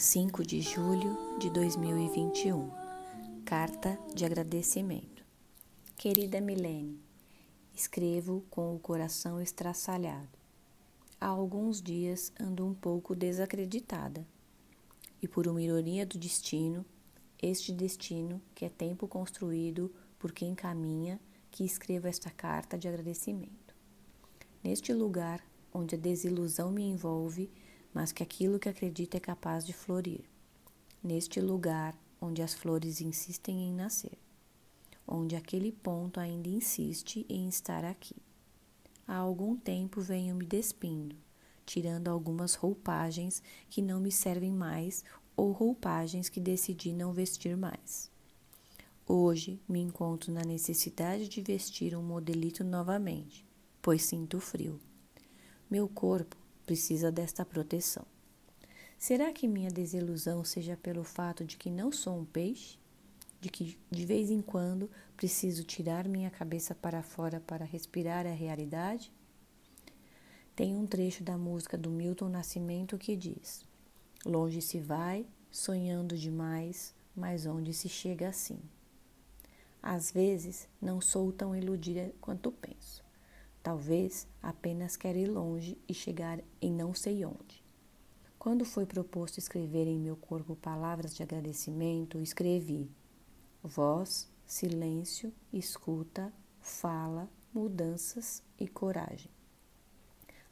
5 de julho de 2021. Carta de agradecimento. Querida Milene, escrevo com o coração estraçalhado. Há alguns dias ando um pouco desacreditada. E por uma ironia do destino, este destino, que é tempo construído por quem caminha, que escrevo esta carta de agradecimento. Neste lugar onde a desilusão me envolve, mas que aquilo que acredito é capaz de florir. Neste lugar onde as flores insistem em nascer. Onde aquele ponto ainda insiste em estar aqui. Há algum tempo venho me despindo, tirando algumas roupagens que não me servem mais ou roupagens que decidi não vestir mais. Hoje me encontro na necessidade de vestir um modelito novamente, pois sinto frio. Meu corpo precisa desta proteção. Será que minha desilusão seja pelo fato de que não sou um peixe? De que de vez em quando preciso tirar minha cabeça para fora para respirar a realidade? Tem um trecho da música do Milton Nascimento que diz: Longe se vai, sonhando demais, mas onde se chega assim? Às vezes não sou tão iludida quanto penso. Talvez apenas quero ir longe e chegar em não sei onde. Quando foi proposto escrever em meu corpo palavras de agradecimento, escrevi: voz, silêncio, escuta, fala, mudanças e coragem.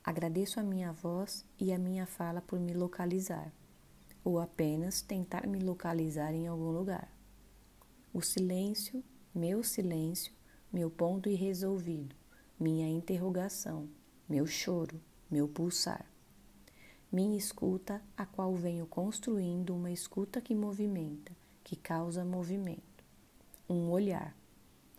Agradeço a minha voz e a minha fala por me localizar, ou apenas tentar me localizar em algum lugar. O silêncio, meu silêncio, meu ponto irresolvido, minha interrogação, meu choro, meu pulsar. Minha escuta, a qual venho construindo uma escuta que movimenta, que causa movimento. Um olhar.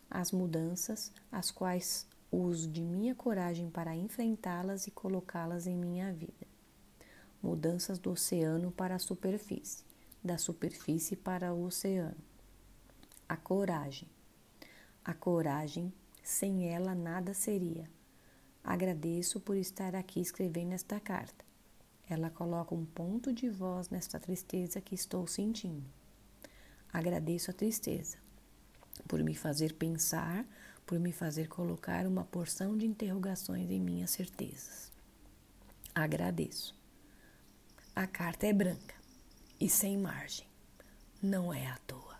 As mudanças, as quais uso de minha coragem para enfrentá-las e colocá-las em minha vida. Mudanças do oceano para a superfície, da superfície para o oceano. A coragem. A coragem, sem ela nada seria. Agradeço por estar aqui escrevendo esta carta. Ela coloca um ponto de voz nesta tristeza que estou sentindo. Agradeço a tristeza por me fazer pensar por me fazer colocar uma porção de interrogações em minhas certezas. Agradeço. A carta é branca e sem margem. Não é à toa.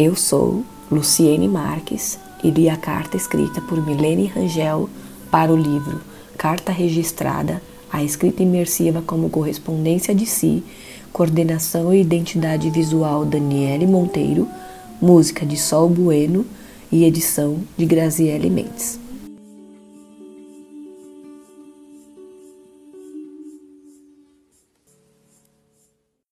Eu sou Luciene Marques e li a carta escrita por Milene Rangel para o livro Carta Registrada, a escrita imersiva como correspondência de si, coordenação e identidade visual Daniele Monteiro, música de Sol Bueno e edição de Graziele Mendes.